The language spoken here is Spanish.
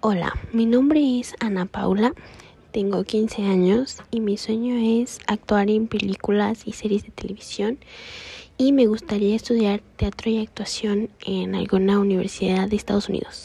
Hola, mi nombre es Ana Paula, tengo 15 años y mi sueño es actuar en películas y series de televisión y me gustaría estudiar teatro y actuación en alguna universidad de Estados Unidos.